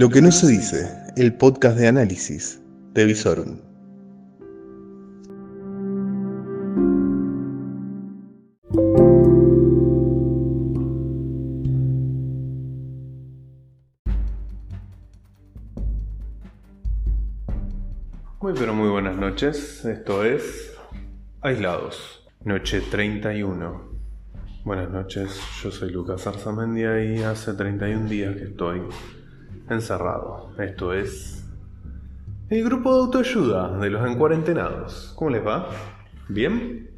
Lo que no se dice, el podcast de análisis de Visorum. Muy pero muy buenas noches, esto es Aislados, noche 31. Buenas noches, yo soy Lucas Arzamendia y hace 31 días que estoy encerrado. Esto es el grupo de autoayuda de los encuarentenados. ¿Cómo les va? ¿Bien?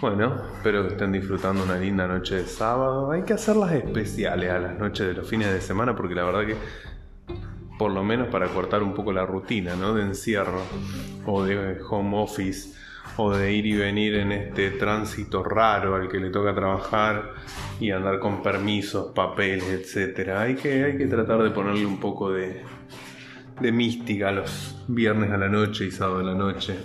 Bueno, espero que estén disfrutando una linda noche de sábado. Hay que hacerlas especiales a las noches de los fines de semana porque la verdad que por lo menos para cortar un poco la rutina, ¿no? De encierro o de home office o de ir y venir en este tránsito raro al que le toca trabajar y andar con permisos, papeles, etc. Hay que, hay que tratar de ponerle un poco de, de mística los viernes a la noche y sábado a la noche.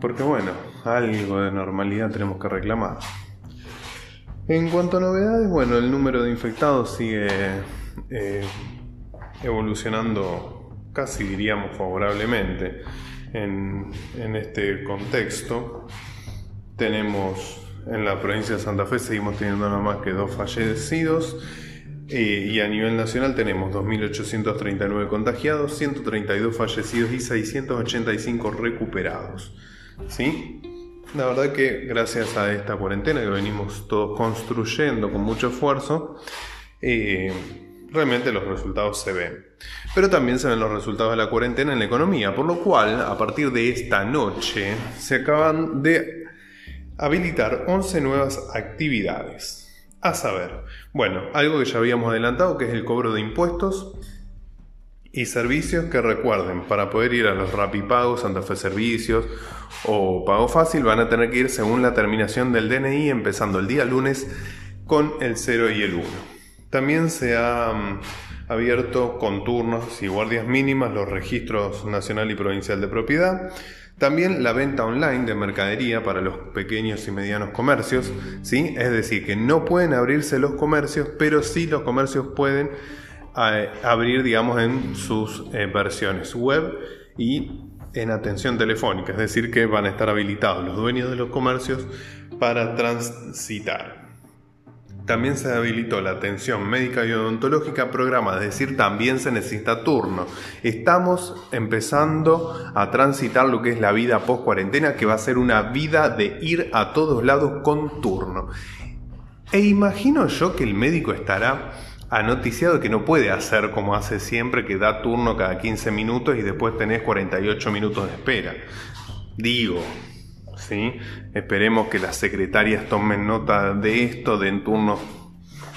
Porque bueno, algo de normalidad tenemos que reclamar. En cuanto a novedades, bueno, el número de infectados sigue eh, evolucionando casi diríamos favorablemente en, este contexto. Tenemos en la provincia de Santa Fe, seguimos teniendo nada más que dos fallecidos. Y a nivel nacional tenemos 2.839 contagiados, 132 fallecidos y 685 recuperados. ¿Sí? La verdad que gracias a esta cuarentena que venimos todos construyendo con mucho esfuerzo, eh, realmente los resultados se ven. Pero también se ven los resultados de la cuarentena en la economía, por lo cual, a partir de esta noche, se acaban de habilitar 11 nuevas actividades. A saber, bueno, algo que ya habíamos adelantado, que es el cobro de impuestos y servicios que recuerden, para poder ir a los Rapipagos, Santa Fe Servicios o Pago Fácil, van a tener que ir según la terminación del DNI, empezando el día lunes con el 0 y el 1. También se ha mm, abierto con turnos y guardias mínimas los registros nacional y provincial de propiedad. También la venta online de mercadería para los pequeños y medianos comercios, ¿sí? es decir, que no pueden abrirse los comercios, pero sí los comercios pueden eh, abrir, digamos, en sus eh, versiones web y en atención telefónica, es decir, que van a estar habilitados los dueños de los comercios para transitar. También se habilitó la atención médica y odontológica programa, es decir, también se necesita turno. Estamos empezando a transitar lo que es la vida post cuarentena, que va a ser una vida de ir a todos lados con turno. E imagino yo que el médico estará anoticiado que no puede hacer como hace siempre, que da turno cada 15 minutos y después tenés 48 minutos de espera. Digo, Esperemos que las secretarias tomen nota de esto, den turnos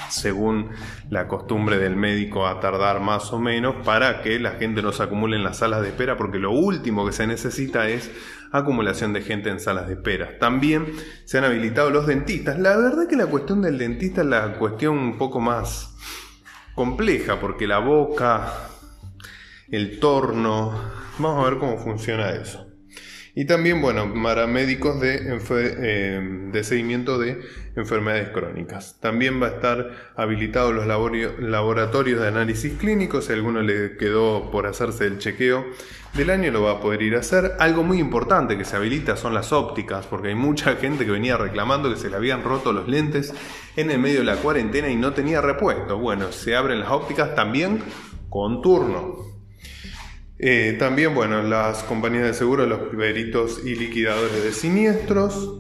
según la costumbre del médico a tardar más o menos para que la gente no se acumule en las salas de espera, porque lo último que se necesita es acumulación de gente en salas de espera. También se han habilitado los dentistas. La verdad que la cuestión del dentista es la cuestión un poco más compleja, porque la boca, el torno, vamos a ver cómo funciona eso. Y también, bueno, para médicos de, eh, de seguimiento de enfermedades crónicas. También va a estar habilitados los laboratorios de análisis clínicos. Si a alguno le quedó por hacerse el chequeo del año, lo va a poder ir a hacer. Algo muy importante que se habilita son las ópticas, porque hay mucha gente que venía reclamando que se le habían roto los lentes en el medio de la cuarentena y no tenía repuesto. Bueno, se abren las ópticas también con turno. Eh, también, bueno, las compañías de seguro, los peritos y liquidadores de siniestros.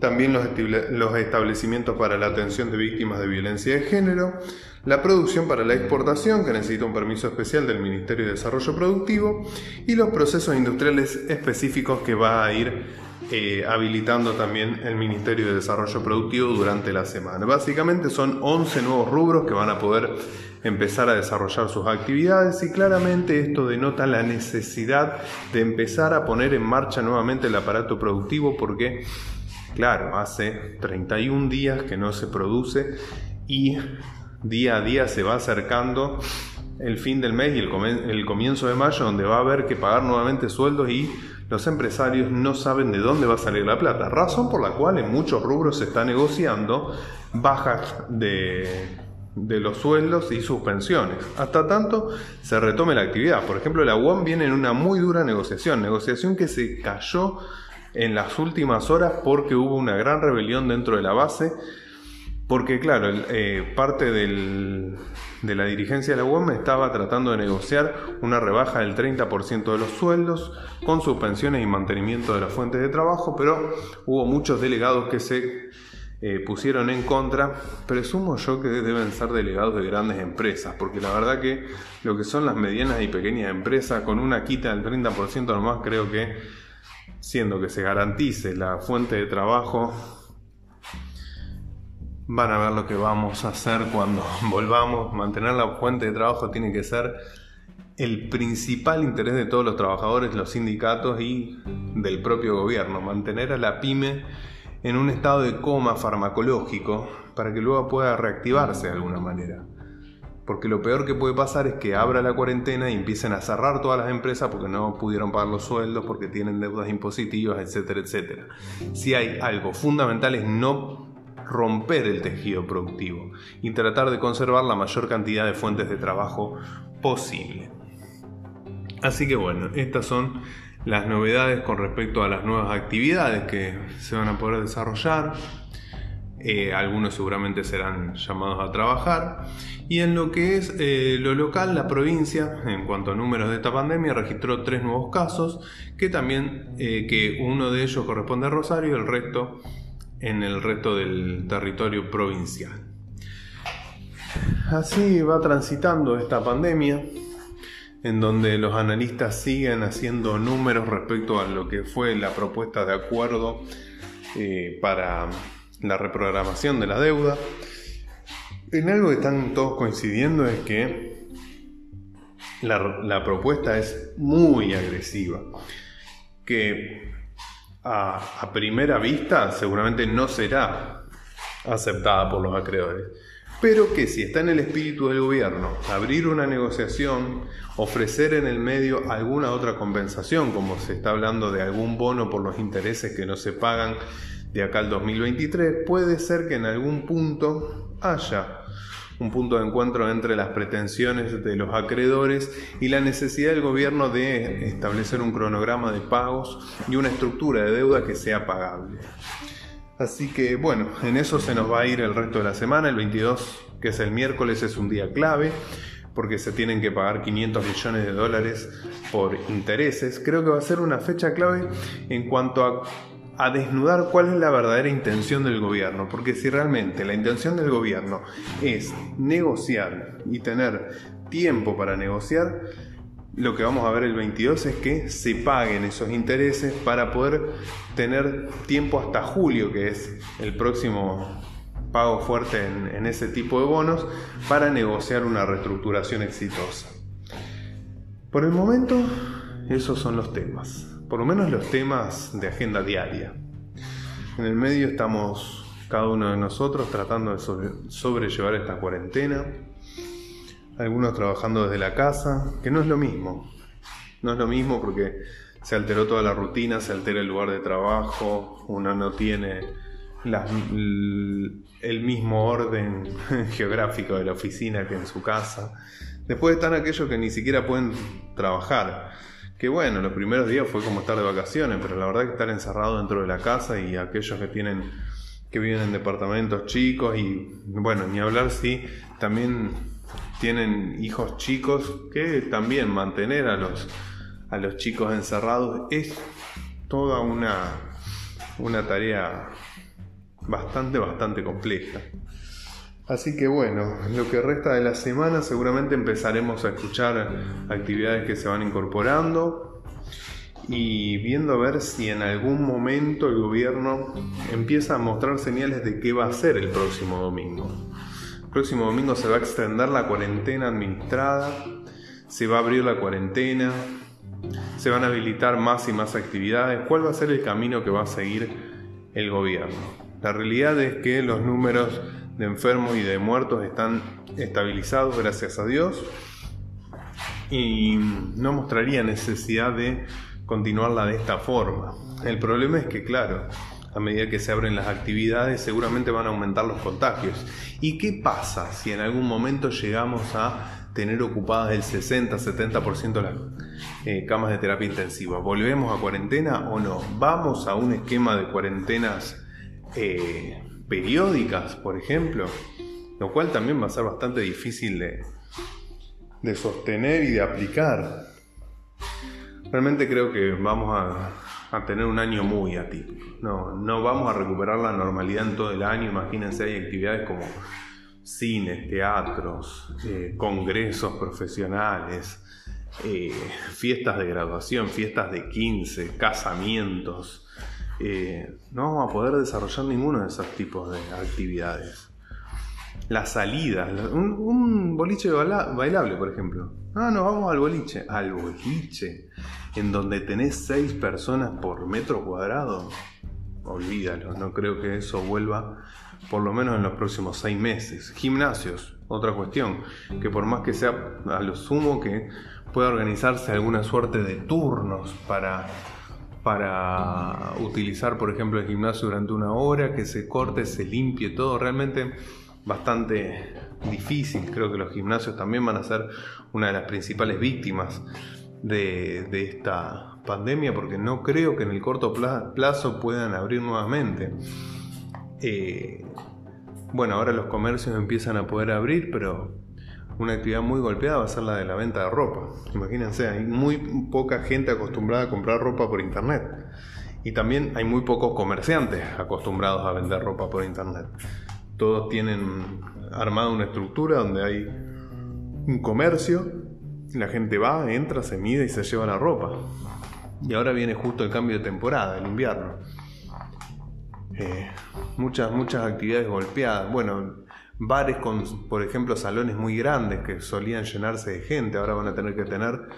También los, los establecimientos para la atención de víctimas de violencia de género. La producción para la exportación, que necesita un permiso especial del Ministerio de Desarrollo Productivo. Y los procesos industriales específicos que va a ir eh, habilitando también el Ministerio de Desarrollo Productivo durante la semana. Básicamente son 11 nuevos rubros que van a poder empezar a desarrollar sus actividades y claramente esto denota la necesidad de empezar a poner en marcha nuevamente el aparato productivo porque, claro, hace 31 días que no se produce y día a día se va acercando el fin del mes y el, comienzo de mayo donde va a haber que pagar nuevamente sueldos y los empresarios no saben de dónde va a salir la plata, razón por la cual en muchos rubros se está negociando bajas de de los sueldos y sus pensiones, hasta tanto se retome la actividad. Por ejemplo, la UOM viene en una muy dura negociación, negociación que se cayó en las últimas horas porque hubo una gran rebelión dentro de la base, porque claro, eh, parte del, de la dirigencia de la UOM estaba tratando de negociar una rebaja del 30% de los sueldos, con suspensiones y mantenimiento de las fuentes de trabajo, pero hubo muchos delegados que se eh, pusieron en contra, presumo yo que deben ser delegados de grandes empresas, porque la verdad que lo que son las medianas y pequeñas empresas, con una quita del 30% nomás, creo que, siendo que se garantice la fuente de trabajo, van a ver lo que vamos a hacer cuando volvamos. Mantener la fuente de trabajo tiene que ser el principal interés de todos los trabajadores, los sindicatos y del propio gobierno. Mantener a la pyme en un estado de coma farmacológico para que luego pueda reactivarse de alguna manera. Porque lo peor que puede pasar es que abra la cuarentena y empiecen a cerrar todas las empresas porque no pudieron pagar los sueldos, porque tienen deudas impositivas, etcétera, etcétera. Si hay algo fundamental es no romper el tejido productivo y tratar de conservar la mayor cantidad de fuentes de trabajo posible. Así que bueno, estas son las novedades con respecto a las nuevas actividades que se van a poder desarrollar. Eh, algunos seguramente serán llamados a trabajar. Y en lo que es eh, lo local, la provincia, en cuanto a números de esta pandemia, registró tres nuevos casos, que también, eh, que uno de ellos corresponde a Rosario y el resto en el resto del territorio provincial. Así va transitando esta pandemia en donde los analistas siguen haciendo números respecto a lo que fue la propuesta de acuerdo eh, para la reprogramación de la deuda. En algo que están todos coincidiendo es que la, propuesta es muy agresiva, que a primera vista seguramente no será aceptada por los acreedores. Pero que si está en el espíritu del gobierno abrir una negociación, ofrecer en el medio alguna otra compensación, como se está hablando de algún bono por los intereses que no se pagan de acá al 2023, puede ser que en algún punto haya un punto de encuentro entre las pretensiones de los acreedores y la necesidad del gobierno de establecer un cronograma de pagos y una estructura de deuda que sea pagable. Así que bueno, en eso se nos va a ir el resto de la semana. El 22, que es el miércoles, es un día clave porque se tienen que pagar 500 millones de dólares por intereses. Creo que va a ser una fecha clave en cuanto a, a desnudar cuál es la verdadera intención del gobierno. Porque si realmente la intención del gobierno es negociar y tener tiempo para negociar, lo que vamos a ver el 22 es que se paguen esos intereses para poder tener tiempo hasta julio, que es el próximo pago fuerte en, ese tipo de bonos, para negociar una reestructuración exitosa. Por el momento, esos son los temas, por lo menos los temas de agenda diaria. En el medio estamos cada uno de nosotros tratando de sobrellevar esta cuarentena algunos trabajando desde la casa, que no es lo mismo. No es lo mismo porque se alteró toda la rutina, se altera el lugar de trabajo, uno no tiene el mismo orden geográfico de la oficina que en su casa. Después están aquellos que ni siquiera pueden trabajar. Que bueno, los primeros días fue como estar de vacaciones, pero la verdad que estar encerrado dentro de la casa y aquellos que tienen que viven en departamentos chicos y bueno, ni hablar si también tienen hijos chicos, que también mantener a los, a los chicos encerrados es toda una, una tarea bastante, bastante compleja. Así que bueno, lo que resta de la semana seguramente empezaremos a escuchar actividades que se van incorporando y viendo a ver si en algún momento el gobierno empieza a mostrar señales de qué va a hacer el próximo domingo próximo domingo se va a extender la cuarentena administrada, se va a abrir la cuarentena, se van a habilitar más y más actividades. ¿Cuál va a ser el camino que va a seguir el gobierno? La realidad es que los números de enfermos y de muertos están estabilizados, gracias a Dios, y no mostraría necesidad de continuarla de esta forma. El problema es que, claro, a medida que se abren las actividades, seguramente van a aumentar los contagios. ¿Y qué pasa si en algún momento llegamos a tener ocupadas el 60-70% de las eh, camas de terapia intensiva? ¿Volvemos a cuarentena o no? ¿Vamos a un esquema de cuarentenas eh, periódicas, por ejemplo? Lo cual también va a ser bastante difícil de, de sostener y de aplicar. Realmente creo que vamos a, tener un año muy atípico. No, no vamos a recuperar la normalidad en todo el año. Imagínense, hay actividades como cines, teatros, eh, congresos profesionales, eh, fiestas de graduación, fiestas de 15, casamientos. Eh, no vamos a poder desarrollar ninguno de esos tipos de actividades la salida, un, boliche bailable, por ejemplo. Ah, no, vamos al boliche. Al boliche, en donde tenés seis personas por metro cuadrado. Olvídalo, no creo que eso vuelva por lo menos en los próximos seis meses. Gimnasios, otra cuestión, que por más que sea a lo sumo que pueda organizarse alguna suerte de turnos para para utilizar, por ejemplo, el gimnasio durante una hora, que se corte, se limpie todo. Realmente bastante difícil. Creo que los gimnasios también van a ser una de las principales víctimas de, esta pandemia porque no creo que en el corto plazo puedan abrir nuevamente. Eh, bueno, ahora los comercios empiezan a poder abrir, pero una actividad muy golpeada va a ser la de la venta de ropa. Imagínense, hay muy poca gente acostumbrada a comprar ropa por internet. Y también hay muy pocos comerciantes acostumbrados a vender ropa por internet todos tienen armada una estructura donde hay un comercio, la gente va, entra, se mide y se lleva la ropa. Y ahora viene justo el cambio de temporada, el invierno. Eh, muchas, muchas actividades golpeadas. Bueno, bares con, por ejemplo, salones muy grandes que solían llenarse de gente, ahora van a tener que tener,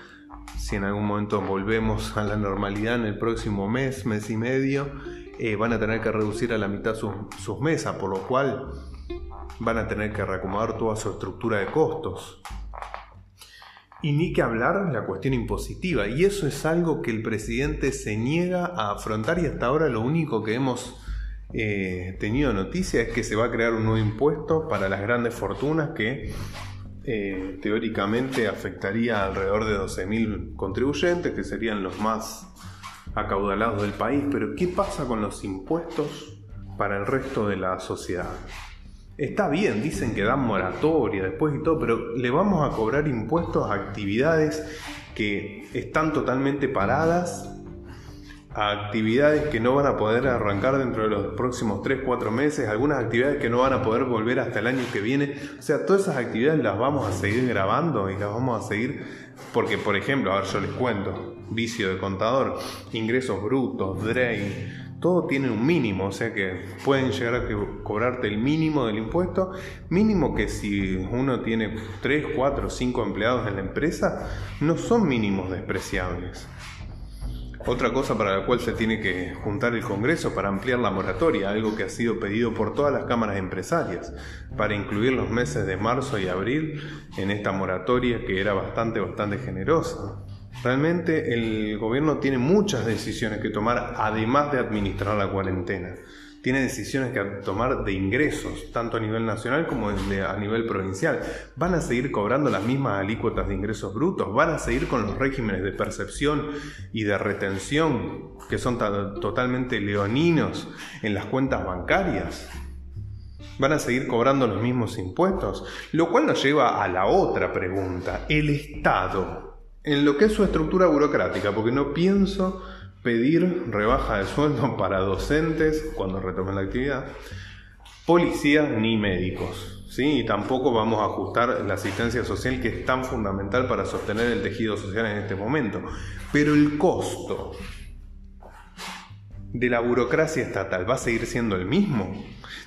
si en algún momento volvemos a la normalidad en el próximo mes, mes y medio, eh, van a tener que reducir a la mitad sus, mesas, por lo cual van a tener que reacomodar toda su estructura de costos. Y ni que hablar la cuestión impositiva, y eso es algo que el presidente se niega a afrontar y hasta ahora lo único que hemos eh, tenido noticia es que se va a crear un nuevo impuesto para las grandes fortunas que eh, teóricamente afectaría alrededor de 12.000 contribuyentes, que serían los más acaudalados del país, pero ¿qué pasa con los impuestos para el resto de la sociedad? Está bien, dicen que dan moratoria después y todo, pero le vamos a cobrar impuestos a actividades que están totalmente paradas, a actividades que no van a poder arrancar dentro de los próximos 3, 4 meses, algunas actividades que no van a poder volver hasta el año que viene. O sea, todas esas actividades las vamos a seguir grabando y las vamos a seguir porque, por ejemplo, a ver, yo les cuento, vicio de contador, ingresos brutos, DREI, todo tiene un mínimo, o sea que pueden llegar a cobrarte el mínimo del impuesto, mínimo que si uno tiene 3, 4, 5 empleados en la empresa, no son mínimos despreciables. Otra cosa para la cual se tiene que juntar el Congreso para ampliar la moratoria, algo que ha sido pedido por todas las cámaras empresarias, para incluir los meses de marzo y abril en esta moratoria que era bastante, bastante generosa. Realmente el gobierno tiene muchas decisiones que tomar además de administrar la cuarentena tiene decisiones que tomar de ingresos, tanto a nivel nacional como a nivel provincial. Van a seguir cobrando las mismas alícuotas de ingresos brutos, van a seguir con los regímenes de percepción y de retención que son totalmente leoninos en las cuentas bancarias. Van a seguir cobrando los mismos impuestos, lo cual nos lleva a la otra pregunta, el Estado, en lo que es su estructura burocrática, porque no pienso pedir rebaja de sueldo para docentes cuando retomen la actividad, policías ni médicos. ¿sí? Y tampoco vamos a ajustar la asistencia social que es tan fundamental para sostener el tejido social en este momento. Pero el costo de la burocracia estatal va a seguir siendo el mismo.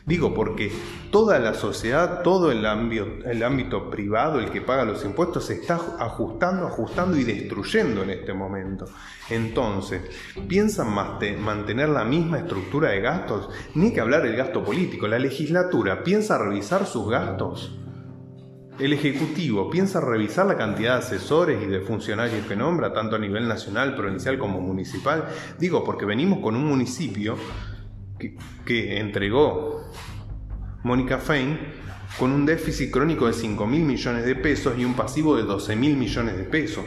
Digo, porque toda la sociedad, todo el ámbito, el ámbito privado, el que paga los impuestos, se está ajustando, ajustando y destruyendo en este momento. Entonces, ¿piensan mantener la misma estructura de gastos? Ni que hablar del gasto político. La legislatura piensa revisar sus gastos. El Ejecutivo piensa revisar la cantidad de asesores y de funcionarios que nombra, tanto a nivel nacional, provincial como municipal. Digo, porque venimos con un municipio que, entregó Mónica Fein con un déficit crónico de 5 mil millones de pesos y un pasivo de 12 mil millones de pesos.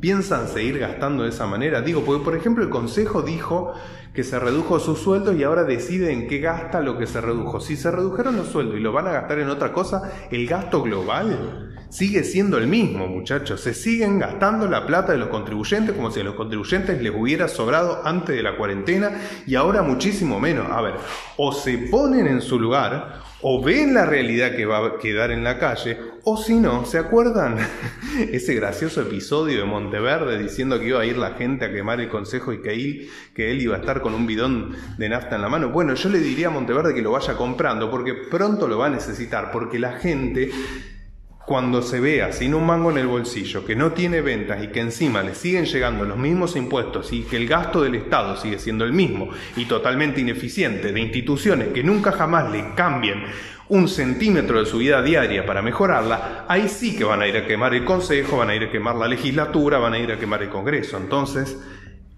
¿Piensan seguir gastando de esa manera? Digo, porque por ejemplo el Consejo dijo que se redujo sus sueldos y ahora decide en qué gasta lo que se redujo. Si se redujeron los sueldos y lo van a gastar en otra cosa, el gasto global sigue siendo el mismo, muchachos. Se siguen gastando la plata de los contribuyentes como si a los contribuyentes les hubiera sobrado antes de la cuarentena y ahora muchísimo menos. A ver, o se ponen en su lugar o ven la realidad que va a quedar en la calle, o si no, ¿se acuerdan ese gracioso episodio de Monteverde diciendo que iba a ir la gente a quemar el consejo y que él, que él iba a estar con un bidón de nafta en la mano? Bueno, yo le diría a Monteverde que lo vaya comprando porque pronto lo va a necesitar, porque la gente cuando se vea sin un mango en el bolsillo, que no tiene ventas y que encima le siguen llegando los mismos impuestos y que el gasto del Estado sigue siendo el mismo y totalmente ineficiente de instituciones que nunca jamás le cambien un centímetro de su vida diaria para mejorarla, ahí sí que van a ir a quemar el Consejo, van a ir a quemar la legislatura, van a ir a quemar el Congreso. Entonces,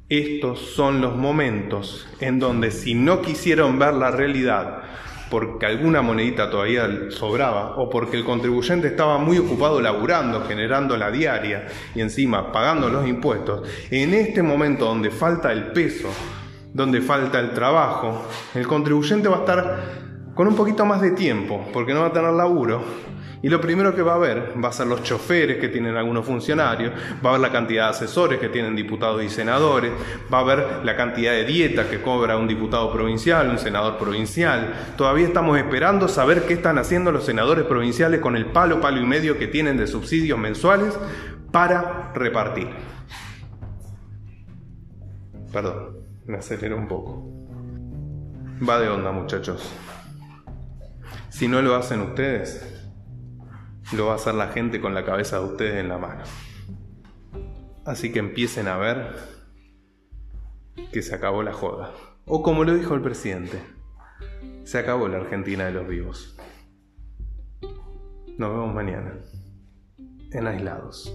estos son los momentos en donde si no quisieron ver la realidad, porque alguna monedita todavía sobraba o porque el contribuyente estaba muy ocupado laburando, generando la diaria y encima pagando los impuestos, en este momento donde falta el peso, donde falta el trabajo, el contribuyente va a estar con un poquito más de tiempo, porque no va a tener laburo, y lo primero que va a ver va a ser los choferes que tienen algunos funcionarios, va a ver la cantidad de asesores que tienen diputados y senadores, va a ver la cantidad de dietas que cobra un diputado provincial, un senador provincial. Todavía estamos esperando saber qué están haciendo los senadores provinciales con el palo, palo y medio que tienen de subsidios mensuales para repartir. Perdón, me acelero un poco. Va de onda, muchachos. Si no lo hacen ustedes, lo va a hacer la gente con la cabeza de ustedes en la mano. Así que empiecen a ver que se acabó la joda. O como lo dijo el presidente, se acabó la Argentina de los vivos. Nos vemos mañana, en aislados.